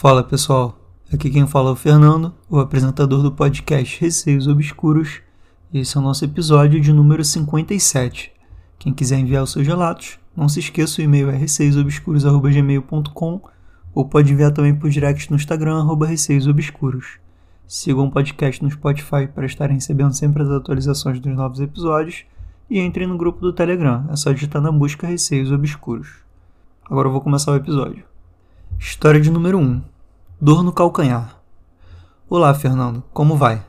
Fala pessoal, aqui quem fala é o Fernando, o apresentador do podcast Receios Obscuros, esse é o nosso episódio de número 57. Quem quiser enviar os seus relatos, não se esqueça o e-mail é receiosobscuros.gmail.com ou pode enviar também por direct no Instagram, arroba receiosobscuros. Sigam o podcast no Spotify para estarem recebendo sempre as atualizações dos novos episódios e entrem no grupo do Telegram, é só digitar na busca Receios Obscuros. Agora eu vou começar o episódio. História de número 1 Dor no calcanhar. Olá, Fernando, como vai?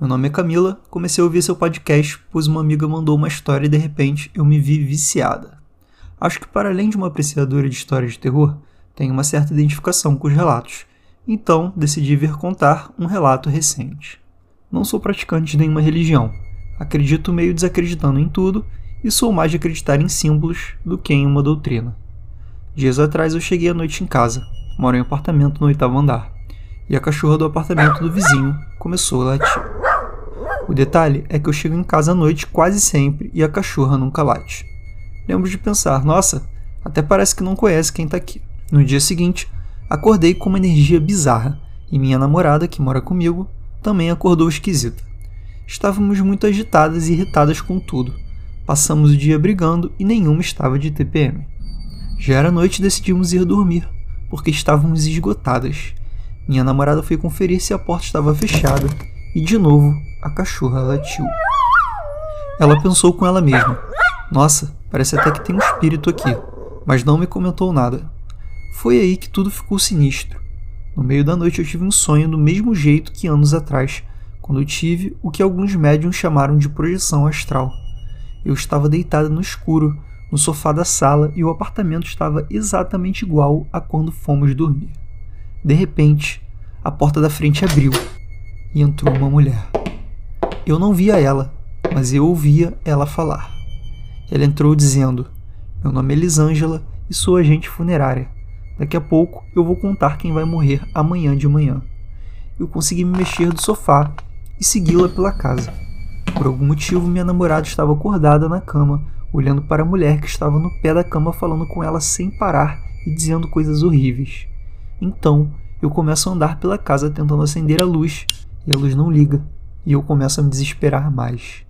Meu nome é Camila, comecei a ouvir seu podcast pois uma amiga mandou uma história e de repente eu me vi viciada. Acho que, para além de uma apreciadora de histórias de terror, tenho uma certa identificação com os relatos, então decidi vir contar um relato recente. Não sou praticante de nenhuma religião, acredito meio desacreditando em tudo e sou mais de acreditar em símbolos do que em uma doutrina. Dias atrás eu cheguei à noite em casa, moro em um apartamento no oitavo andar, e a cachorra do apartamento do vizinho começou a latir. O detalhe é que eu chego em casa à noite quase sempre e a cachorra nunca late. Lembro de pensar, nossa, até parece que não conhece quem tá aqui. No dia seguinte, acordei com uma energia bizarra e minha namorada, que mora comigo, também acordou esquisita. Estávamos muito agitadas e irritadas com tudo. Passamos o dia brigando e nenhuma estava de TPM. Já era noite e decidimos ir dormir, porque estávamos esgotadas. Minha namorada foi conferir se a porta estava fechada e de novo a cachorra latiu. Ela pensou com ela mesma: Nossa, parece até que tem um espírito aqui, mas não me comentou nada. Foi aí que tudo ficou sinistro. No meio da noite eu tive um sonho do mesmo jeito que anos atrás, quando eu tive o que alguns médiums chamaram de projeção astral. Eu estava deitada no escuro, no sofá da sala e o apartamento estava exatamente igual a quando fomos dormir. De repente, a porta da frente abriu e entrou uma mulher. Eu não via ela, mas eu ouvia ela falar. Ela entrou dizendo: Meu nome é Elisângela e sou agente funerária. Daqui a pouco eu vou contar quem vai morrer amanhã de manhã. Eu consegui me mexer do sofá e segui-la pela casa. Por algum motivo, minha namorada estava acordada na cama, olhando para a mulher que estava no pé da cama falando com ela sem parar e dizendo coisas horríveis. Então, eu começo a andar pela casa tentando acender a luz e a luz não liga, e eu começo a me desesperar mais.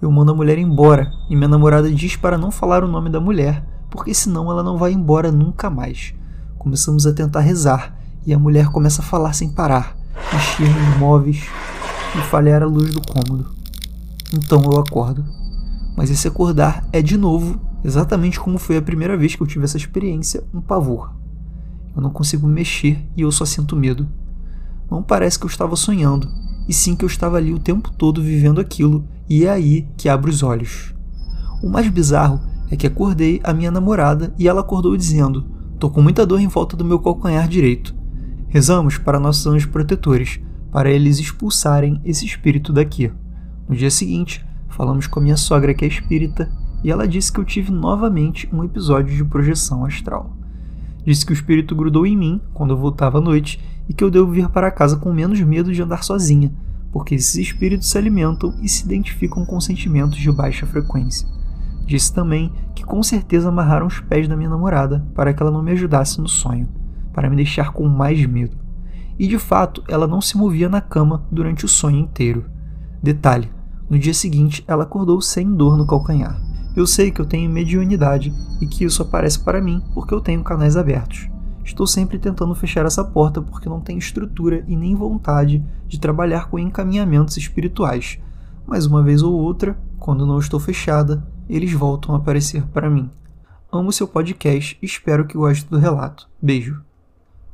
Eu mando a mulher embora e minha namorada diz para não falar o nome da mulher, porque senão ela não vai embora nunca mais. Começamos a tentar rezar e a mulher começa a falar sem parar, mexer nos móveis e falhar a luz do cômodo. Então eu acordo mas esse acordar é de novo, exatamente como foi a primeira vez que eu tive essa experiência, um pavor. Eu não consigo mexer e eu só sinto medo. Não parece que eu estava sonhando, e sim que eu estava ali o tempo todo vivendo aquilo, e é aí que abro os olhos. O mais bizarro é que acordei a minha namorada e ela acordou dizendo: Tô com muita dor em volta do meu calcanhar direito. Rezamos para nossos anjos protetores, para eles expulsarem esse espírito daqui. No dia seguinte, Falamos com a minha sogra que é espírita e ela disse que eu tive novamente um episódio de projeção astral. Disse que o espírito grudou em mim quando eu voltava à noite e que eu devo vir para casa com menos medo de andar sozinha, porque esses espíritos se alimentam e se identificam com sentimentos de baixa frequência. Disse também que com certeza amarraram os pés da minha namorada para que ela não me ajudasse no sonho, para me deixar com mais medo. E de fato, ela não se movia na cama durante o sonho inteiro. Detalhe: no dia seguinte, ela acordou sem dor no calcanhar. Eu sei que eu tenho mediunidade e que isso aparece para mim porque eu tenho canais abertos. Estou sempre tentando fechar essa porta porque não tenho estrutura e nem vontade de trabalhar com encaminhamentos espirituais. Mas uma vez ou outra, quando não estou fechada, eles voltam a aparecer para mim. Amo seu podcast e espero que goste do relato. Beijo.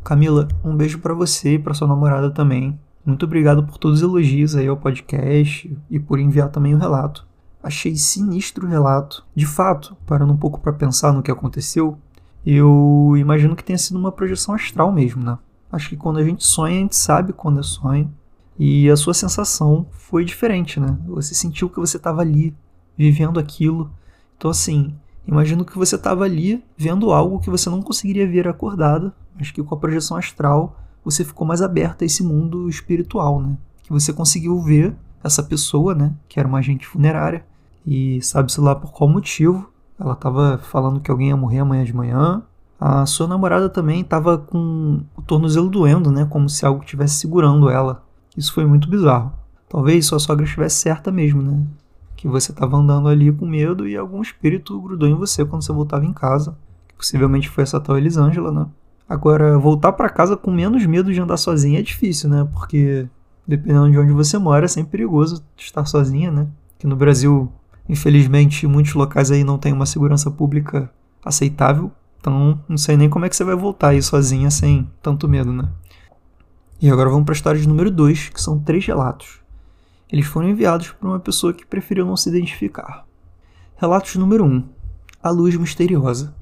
Camila, um beijo para você e para sua namorada também. Muito obrigado por todos os elogios aí ao podcast e por enviar também o relato. Achei sinistro o relato. De fato, parando um pouco para pensar no que aconteceu, eu imagino que tenha sido uma projeção astral mesmo, né? Acho que quando a gente sonha, a gente sabe quando é sonho. E a sua sensação foi diferente, né? Você sentiu que você estava ali, vivendo aquilo. Então, assim, imagino que você estava ali vendo algo que você não conseguiria ver acordada, mas que com a projeção astral você ficou mais aberto a esse mundo espiritual, né? Que você conseguiu ver essa pessoa, né? Que era uma agente funerária. E sabe-se lá por qual motivo. Ela estava falando que alguém ia morrer amanhã de manhã. A sua namorada também estava com o tornozelo doendo, né? Como se algo estivesse segurando ela. Isso foi muito bizarro. Talvez sua sogra estivesse certa mesmo, né? Que você estava andando ali com medo e algum espírito grudou em você quando você voltava em casa. Possivelmente foi essa tal Elisângela, né? Agora, voltar para casa com menos medo de andar sozinha é difícil, né? Porque dependendo de onde você mora, é sempre perigoso estar sozinha, né? Que no Brasil, infelizmente, muitos locais aí não tem uma segurança pública aceitável então, não sei nem como é que você vai voltar aí sozinha sem tanto medo, né? E agora vamos para a história de número 2, que são três relatos. Eles foram enviados por uma pessoa que preferiu não se identificar. Relatos número 1. Um, a luz misteriosa.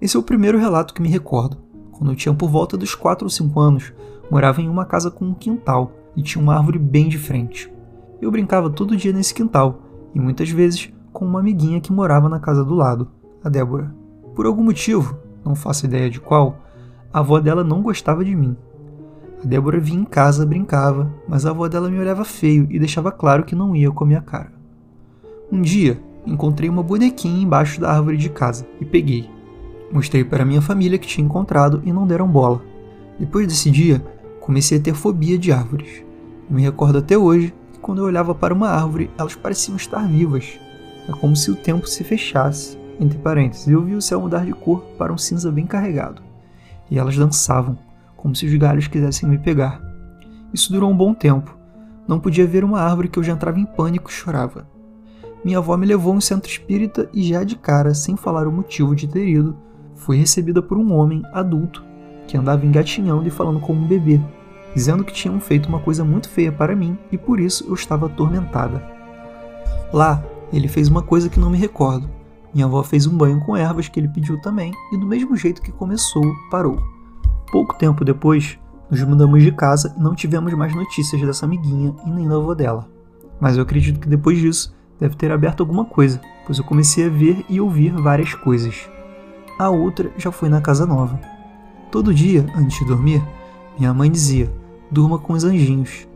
Esse é o primeiro relato que me recordo. Quando eu tinha por volta dos 4 ou 5 anos, morava em uma casa com um quintal e tinha uma árvore bem de frente. Eu brincava todo dia nesse quintal e muitas vezes com uma amiguinha que morava na casa do lado, a Débora. Por algum motivo, não faço ideia de qual, a avó dela não gostava de mim. A Débora vinha em casa, brincava, mas a avó dela me olhava feio e deixava claro que não ia com a minha cara. Um dia, encontrei uma bonequinha embaixo da árvore de casa e peguei. Mostrei para minha família que tinha encontrado e não deram bola. Depois desse dia, comecei a ter fobia de árvores. Me recordo até hoje que quando eu olhava para uma árvore, elas pareciam estar vivas. É como se o tempo se fechasse entre parênteses, eu vi o céu mudar de cor para um cinza bem carregado, e elas dançavam, como se os galhos quisessem me pegar. Isso durou um bom tempo. Não podia ver uma árvore que eu já entrava em pânico e chorava. Minha avó me levou a um centro espírita e já de cara, sem falar o motivo de ter ido, fui recebida por um homem adulto que andava engatinhando e falando como um bebê, dizendo que tinham feito uma coisa muito feia para mim e por isso eu estava atormentada. Lá, ele fez uma coisa que não me recordo, minha avó fez um banho com ervas que ele pediu também, e do mesmo jeito que começou, parou. Pouco tempo depois, nos mudamos de casa e não tivemos mais notícias dessa amiguinha e nem da avó dela. Mas eu acredito que depois disso deve ter aberto alguma coisa, pois eu comecei a ver e ouvir várias coisas. A outra já foi na casa nova. Todo dia, antes de dormir, minha mãe dizia: durma com os anjinhos.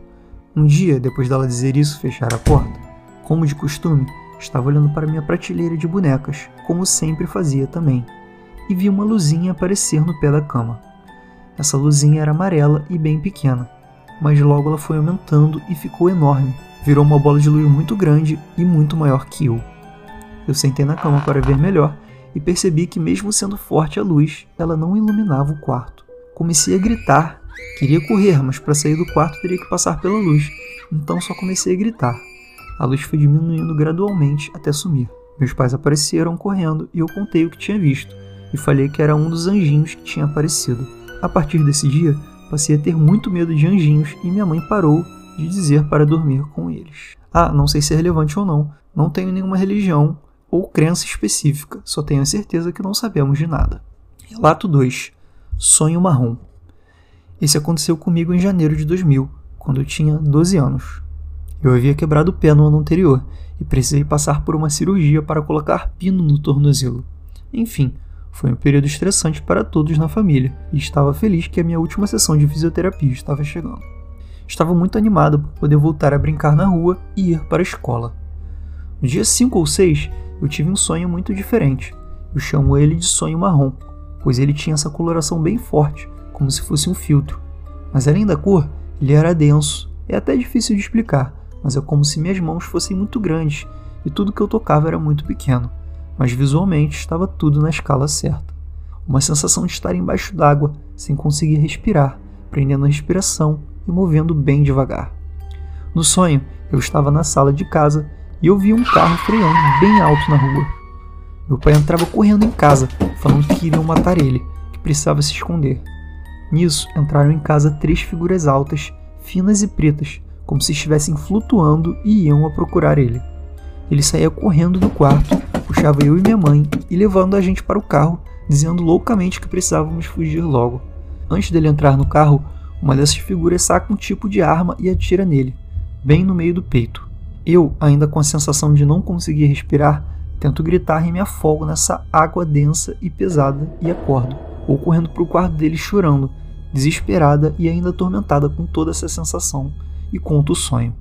Um dia, depois dela dizer isso, fechar a porta. Como de costume, Estava olhando para minha prateleira de bonecas, como sempre fazia também, e vi uma luzinha aparecer no pé da cama. Essa luzinha era amarela e bem pequena, mas logo ela foi aumentando e ficou enorme. Virou uma bola de luz muito grande e muito maior que eu. Eu sentei na cama para ver melhor e percebi que, mesmo sendo forte a luz, ela não iluminava o quarto. Comecei a gritar. Queria correr, mas para sair do quarto teria que passar pela luz, então só comecei a gritar. A luz foi diminuindo gradualmente até sumir. Meus pais apareceram correndo e eu contei o que tinha visto, e falei que era um dos anjinhos que tinha aparecido. A partir desse dia, passei a ter muito medo de anjinhos e minha mãe parou de dizer para dormir com eles. Ah, não sei se é relevante ou não, não tenho nenhuma religião ou crença específica, só tenho a certeza que não sabemos de nada. Relato 2 Sonho Marrom Esse aconteceu comigo em janeiro de 2000, quando eu tinha 12 anos. Eu havia quebrado o pé no ano anterior e precisei passar por uma cirurgia para colocar pino no tornozelo. Enfim, foi um período estressante para todos na família e estava feliz que a minha última sessão de fisioterapia estava chegando. Estava muito animado por poder voltar a brincar na rua e ir para a escola. No dia 5 ou 6, eu tive um sonho muito diferente. Eu chamo ele de sonho marrom, pois ele tinha essa coloração bem forte, como se fosse um filtro. Mas além da cor, ele era denso. É até difícil de explicar, mas é como se minhas mãos fossem muito grandes e tudo que eu tocava era muito pequeno, mas visualmente estava tudo na escala certa. Uma sensação de estar embaixo d'água, sem conseguir respirar, prendendo a respiração e movendo bem devagar. No sonho, eu estava na sala de casa e ouvi um carro freando bem alto na rua. Meu pai entrava correndo em casa, falando que iriam matar ele, que precisava se esconder. Nisso, entraram em casa três figuras altas, finas e pretas, como se estivessem flutuando e iam a procurar ele. Ele saía correndo do quarto, puxava eu e minha mãe e levando a gente para o carro, dizendo loucamente que precisávamos fugir logo. Antes dele entrar no carro, uma dessas figuras saca um tipo de arma e atira nele, bem no meio do peito. Eu, ainda com a sensação de não conseguir respirar, tento gritar e me afogo nessa água densa e pesada e acordo, ou correndo para o quarto dele chorando, desesperada e ainda atormentada com toda essa sensação e conta o sonho.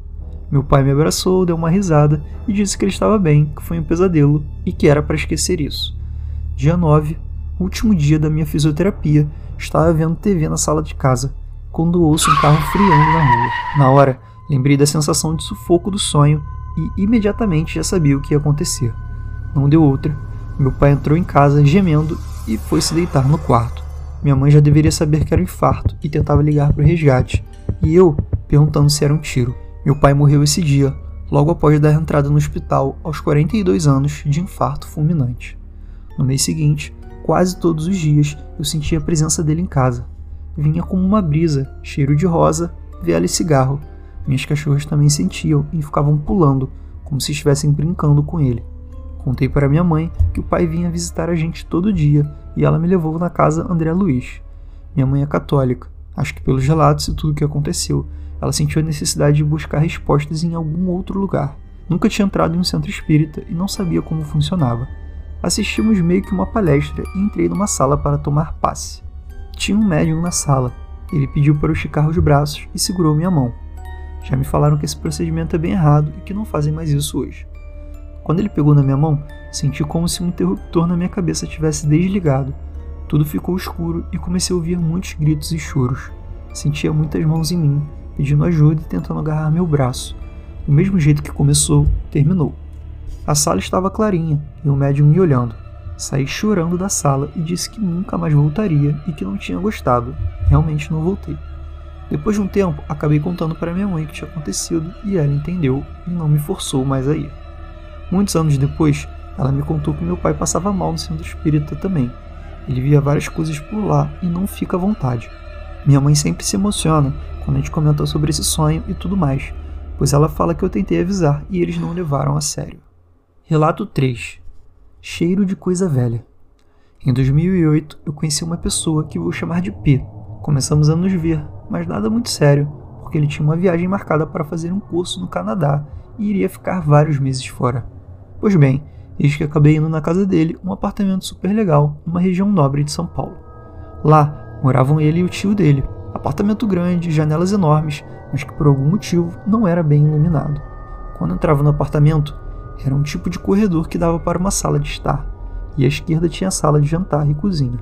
Meu pai me abraçou, deu uma risada e disse que ele estava bem, que foi um pesadelo e que era para esquecer isso. Dia 9, último dia da minha fisioterapia, estava vendo TV na sala de casa, quando ouço um carro freando na rua. Na hora, lembrei da sensação de sufoco do sonho e imediatamente já sabia o que ia acontecer. Não deu outra. Meu pai entrou em casa gemendo e foi se deitar no quarto. Minha mãe já deveria saber que era um infarto e tentava ligar para o resgate, e eu perguntando se era um tiro. Meu pai morreu esse dia, logo após dar entrada no hospital aos 42 anos de infarto fulminante. No mês seguinte, quase todos os dias, eu sentia a presença dele em casa. Vinha como uma brisa, cheiro de rosa, vela e cigarro. Minhas cachorras também sentiam e ficavam pulando, como se estivessem brincando com ele. Contei para minha mãe que o pai vinha visitar a gente todo dia e ela me levou na casa André Luiz. Minha mãe é católica. Acho que pelos relatos e tudo o que aconteceu, ela sentiu a necessidade de buscar respostas em algum outro lugar. Nunca tinha entrado em um centro espírita e não sabia como funcionava. Assistimos meio que uma palestra e entrei numa sala para tomar passe. Tinha um médium na sala. Ele pediu para eu esticar os braços e segurou minha mão. Já me falaram que esse procedimento é bem errado e que não fazem mais isso hoje. Quando ele pegou na minha mão, senti como se um interruptor na minha cabeça tivesse desligado. Tudo ficou escuro e comecei a ouvir muitos gritos e choros. Sentia muitas mãos em mim, pedindo ajuda e tentando agarrar meu braço. Do mesmo jeito que começou, terminou. A sala estava clarinha e o médium me olhando. Saí chorando da sala e disse que nunca mais voltaria e que não tinha gostado. Realmente não voltei. Depois de um tempo, acabei contando para minha mãe o que tinha acontecido e ela entendeu e não me forçou mais a ir. Muitos anos depois, ela me contou que meu pai passava mal no centro espírita também. Ele via várias coisas por lá e não fica à vontade. Minha mãe sempre se emociona quando a gente comenta sobre esse sonho e tudo mais, pois ela fala que eu tentei avisar e eles não levaram a sério. Relato 3 Cheiro de coisa velha. Em 2008, eu conheci uma pessoa que vou chamar de P. Começamos a nos ver, mas nada muito sério, porque ele tinha uma viagem marcada para fazer um curso no Canadá e iria ficar vários meses fora. Pois bem, eis que acabei indo na casa dele, um apartamento super legal, numa região nobre de São Paulo. Lá moravam ele e o tio dele. Apartamento grande, janelas enormes, mas que por algum motivo não era bem iluminado. Quando entrava no apartamento, era um tipo de corredor que dava para uma sala de estar, e à esquerda tinha a sala de jantar e cozinha.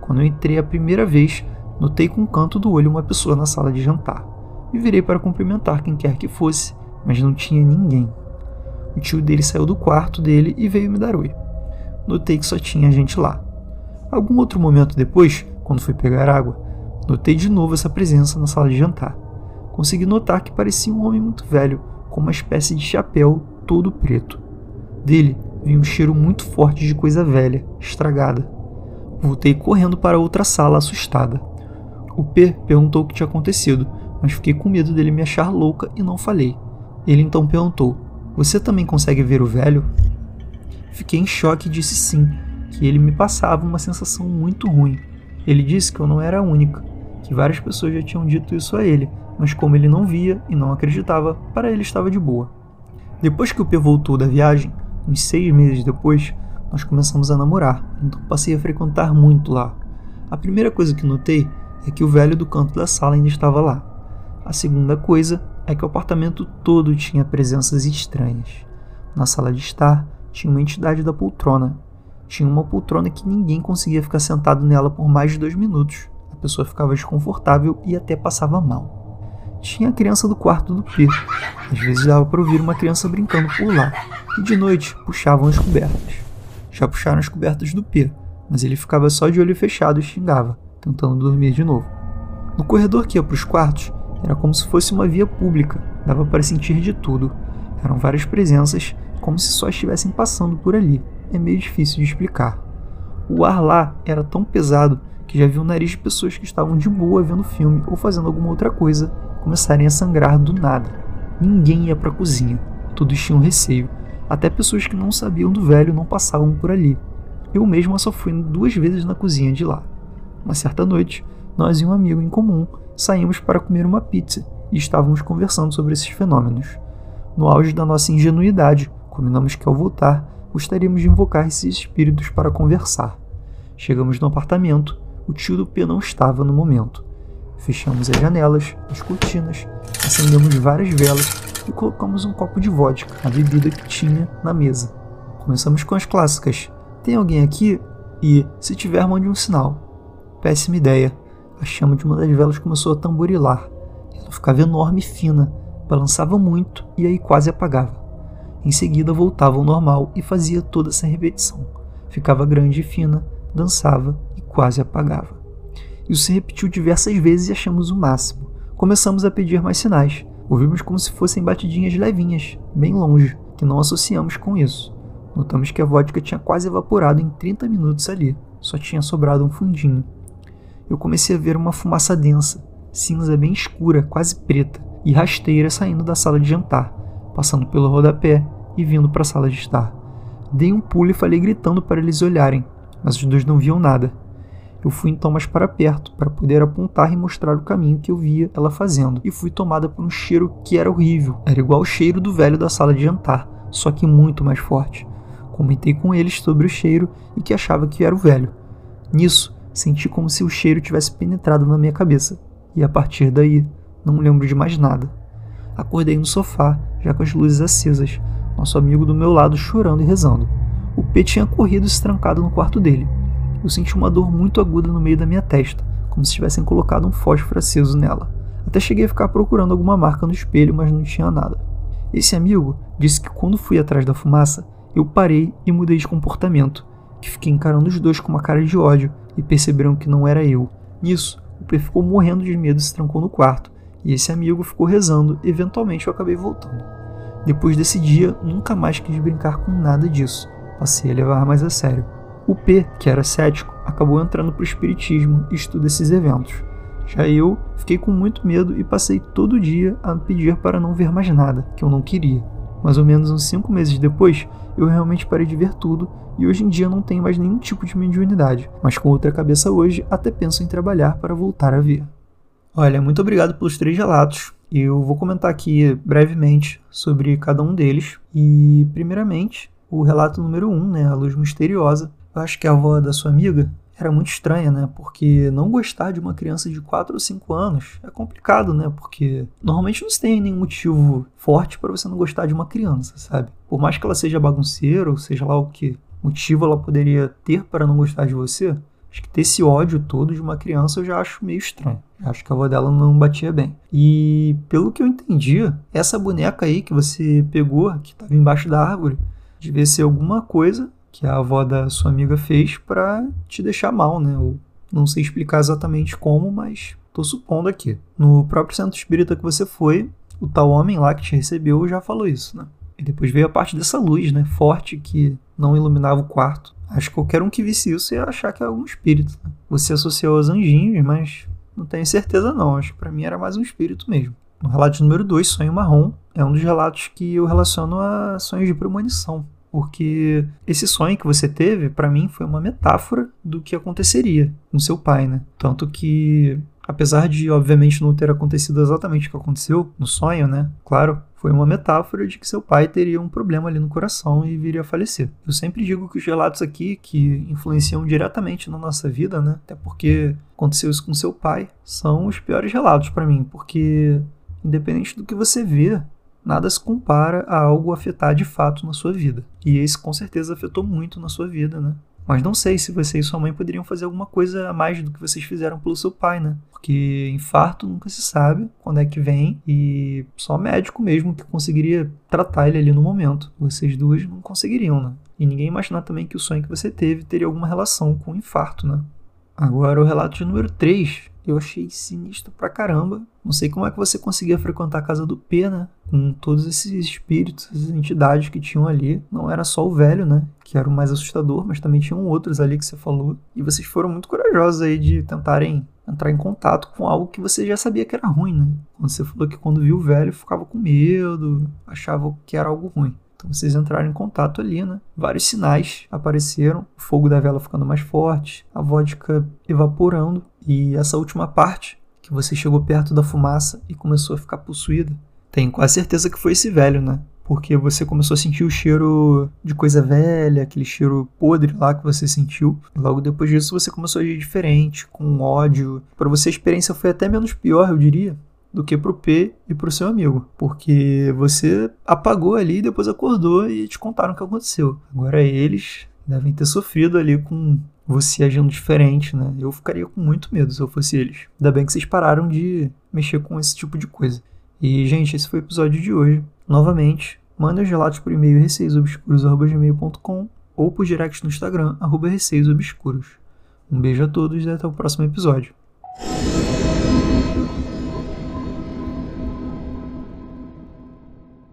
Quando eu entrei a primeira vez, notei com um canto do olho uma pessoa na sala de jantar. E virei para cumprimentar quem quer que fosse, mas não tinha ninguém. O tio dele saiu do quarto dele e veio me dar oi. Notei que só tinha gente lá. Algum outro momento depois, quando fui pegar água, notei de novo essa presença na sala de jantar. Consegui notar que parecia um homem muito velho, com uma espécie de chapéu todo preto. Dele vinha um cheiro muito forte de coisa velha, estragada. Voltei correndo para outra sala, assustada. O P perguntou o que tinha acontecido, mas fiquei com medo dele me achar louca e não falei. Ele então perguntou: você também consegue ver o velho? Fiquei em choque e disse sim, que ele me passava uma sensação muito ruim. Ele disse que eu não era a única, que várias pessoas já tinham dito isso a ele, mas como ele não via e não acreditava, para ele estava de boa. Depois que o P voltou da viagem, uns seis meses depois, nós começamos a namorar, então passei a frequentar muito lá. A primeira coisa que notei é que o velho do canto da sala ainda estava lá. A segunda coisa é que o apartamento todo tinha presenças estranhas. Na sala de estar, tinha uma entidade da poltrona. Tinha uma poltrona que ninguém conseguia ficar sentado nela por mais de dois minutos. A pessoa ficava desconfortável e até passava mal. Tinha a criança do quarto do P. Às vezes dava para ouvir uma criança brincando por lá. E de noite puxavam as cobertas. Já puxaram as cobertas do P, mas ele ficava só de olho fechado e xingava, tentando dormir de novo. No corredor que ia para os quartos, era como se fosse uma via pública, dava para sentir de tudo. Eram várias presenças, como se só estivessem passando por ali. É meio difícil de explicar. O ar lá era tão pesado que já vi o nariz de pessoas que estavam de boa vendo filme ou fazendo alguma outra coisa começarem a sangrar do nada. Ninguém ia para a cozinha, todos tinham receio. Até pessoas que não sabiam do velho não passavam por ali. Eu mesmo só fui duas vezes na cozinha de lá. Uma certa noite, nós e um amigo em comum saímos para comer uma pizza e estávamos conversando sobre esses fenômenos. No auge da nossa ingenuidade, combinamos que ao voltar gostaríamos de invocar esses espíritos para conversar. Chegamos no apartamento, o tio do P não estava no momento. Fechamos as janelas, as cortinas, acendemos várias velas e colocamos um copo de vodka, a bebida que tinha, na mesa. Começamos com as clássicas. Tem alguém aqui? e, se tiver, mande um sinal. Péssima ideia. A chama de uma das velas começou a tamborilar. Ela ficava enorme e fina, balançava muito e aí quase apagava. Em seguida voltava ao normal e fazia toda essa repetição. Ficava grande e fina, dançava e quase apagava. Isso se repetiu diversas vezes e achamos o máximo. Começamos a pedir mais sinais. Ouvimos como se fossem batidinhas levinhas, bem longe, que não associamos com isso. Notamos que a vodka tinha quase evaporado em 30 minutos ali, só tinha sobrado um fundinho. Eu comecei a ver uma fumaça densa, cinza bem escura, quase preta, e rasteira saindo da sala de jantar, passando pelo rodapé e vindo para a sala de estar. Dei um pulo e falei gritando para eles olharem, mas os dois não viam nada. Eu fui então mais para perto, para poder apontar e mostrar o caminho que eu via ela fazendo, e fui tomada por um cheiro que era horrível. Era igual ao cheiro do velho da sala de jantar, só que muito mais forte. Comentei com eles sobre o cheiro e que achava que era o velho. Nisso, senti como se o cheiro tivesse penetrado na minha cabeça, e a partir daí, não lembro de mais nada. Acordei no sofá, já com as luzes acesas, nosso amigo do meu lado chorando e rezando. O P tinha corrido se trancado no quarto dele. Eu senti uma dor muito aguda no meio da minha testa, como se tivessem colocado um fósforo aceso nela. Até cheguei a ficar procurando alguma marca no espelho, mas não tinha nada. Esse amigo disse que quando fui atrás da fumaça, eu parei e mudei de comportamento, que fiquei encarando os dois com uma cara de ódio e perceberam que não era eu. Nisso, o P ficou morrendo de medo e se trancou no quarto, e esse amigo ficou rezando, eventualmente eu acabei voltando. Depois desse dia, nunca mais quis brincar com nada disso, passei a levar mais a sério. O P, que era cético, acabou entrando para o espiritismo e estuda esses eventos. Já eu fiquei com muito medo e passei todo dia a pedir para não ver mais nada, que eu não queria. Mais ou menos uns cinco meses depois, eu realmente parei de ver tudo e hoje em dia não tenho mais nenhum tipo de mediunidade, mas com outra cabeça hoje até penso em trabalhar para voltar a ver. Olha, muito obrigado pelos três relatos. Eu vou comentar aqui brevemente sobre cada um deles. E, primeiramente, o relato número um, né, a luz misteriosa. Eu acho que a avó da sua amiga era muito estranha, né? Porque não gostar de uma criança de 4 ou 5 anos é complicado, né? Porque normalmente não se tem nenhum motivo forte para você não gostar de uma criança, sabe? Por mais que ela seja bagunceira, ou seja lá o que motivo ela poderia ter para não gostar de você, acho que ter esse ódio todo de uma criança eu já acho meio estranho. Acho que a avó dela não batia bem. E pelo que eu entendi, essa boneca aí que você pegou, que estava embaixo da árvore, devia ser alguma coisa que a avó da sua amiga fez para te deixar mal, né? Eu não sei explicar exatamente como, mas tô supondo aqui. No próprio centro espírita que você foi, o tal homem lá que te recebeu já falou isso, né? E depois veio a parte dessa luz, né? Forte que não iluminava o quarto. Acho que qualquer um que visse isso ia achar que é algum espírito. Né? Você associou aos anjinhos, mas não tenho certeza não. Acho que para mim era mais um espírito mesmo. No relato número 2, Sonho Marrom, é um dos relatos que eu relaciono a sonhos de premonição porque esse sonho que você teve, para mim, foi uma metáfora do que aconteceria com seu pai, né? Tanto que, apesar de, obviamente, não ter acontecido exatamente o que aconteceu no sonho, né? Claro, foi uma metáfora de que seu pai teria um problema ali no coração e viria a falecer. Eu sempre digo que os relatos aqui que influenciam diretamente na nossa vida, né? Até porque aconteceu isso com seu pai, são os piores relatos para mim, porque independente do que você vê, nada se compara a algo afetar de fato na sua vida. E esse com certeza afetou muito na sua vida, né? Mas não sei se você e sua mãe poderiam fazer alguma coisa a mais do que vocês fizeram pelo seu pai, né? Porque infarto nunca se sabe quando é que vem e só médico mesmo que conseguiria tratar ele ali no momento. Vocês duas não conseguiriam, né? E ninguém imaginar também que o sonho que você teve teria alguma relação com o infarto, né? Agora o relato de número 3 eu achei sinistro pra caramba. Não sei como é que você conseguia frequentar a casa do P, né? Com todos esses espíritos, essas entidades que tinham ali. Não era só o velho, né? Que era o mais assustador, mas também tinham outros ali que você falou. E vocês foram muito corajosos aí de tentarem entrar em contato com algo que você já sabia que era ruim, né? Quando você falou que quando viu o velho ficava com medo, achava que era algo ruim. Então vocês entraram em contato ali, né? Vários sinais apareceram, o fogo da vela ficando mais forte, a vodka evaporando e essa última parte que você chegou perto da fumaça e começou a ficar possuída. Tenho quase certeza que foi esse velho, né? Porque você começou a sentir o cheiro de coisa velha, aquele cheiro podre lá que você sentiu. Logo depois disso você começou a agir diferente, com ódio. Para você a experiência foi até menos pior, eu diria, do que pro P e pro seu amigo, porque você apagou ali e depois acordou e te contaram o que aconteceu. Agora eles devem ter sofrido ali com você agindo diferente, né? Eu ficaria com muito medo se eu fosse eles. Ainda bem que vocês pararam de mexer com esse tipo de coisa. E, gente, esse foi o episódio de hoje. Novamente, manda os relatos por e-mail receiosobscuros.gmail.com ou por direct no Instagram, arroba receiosobscuros. Um beijo a todos e até o próximo episódio.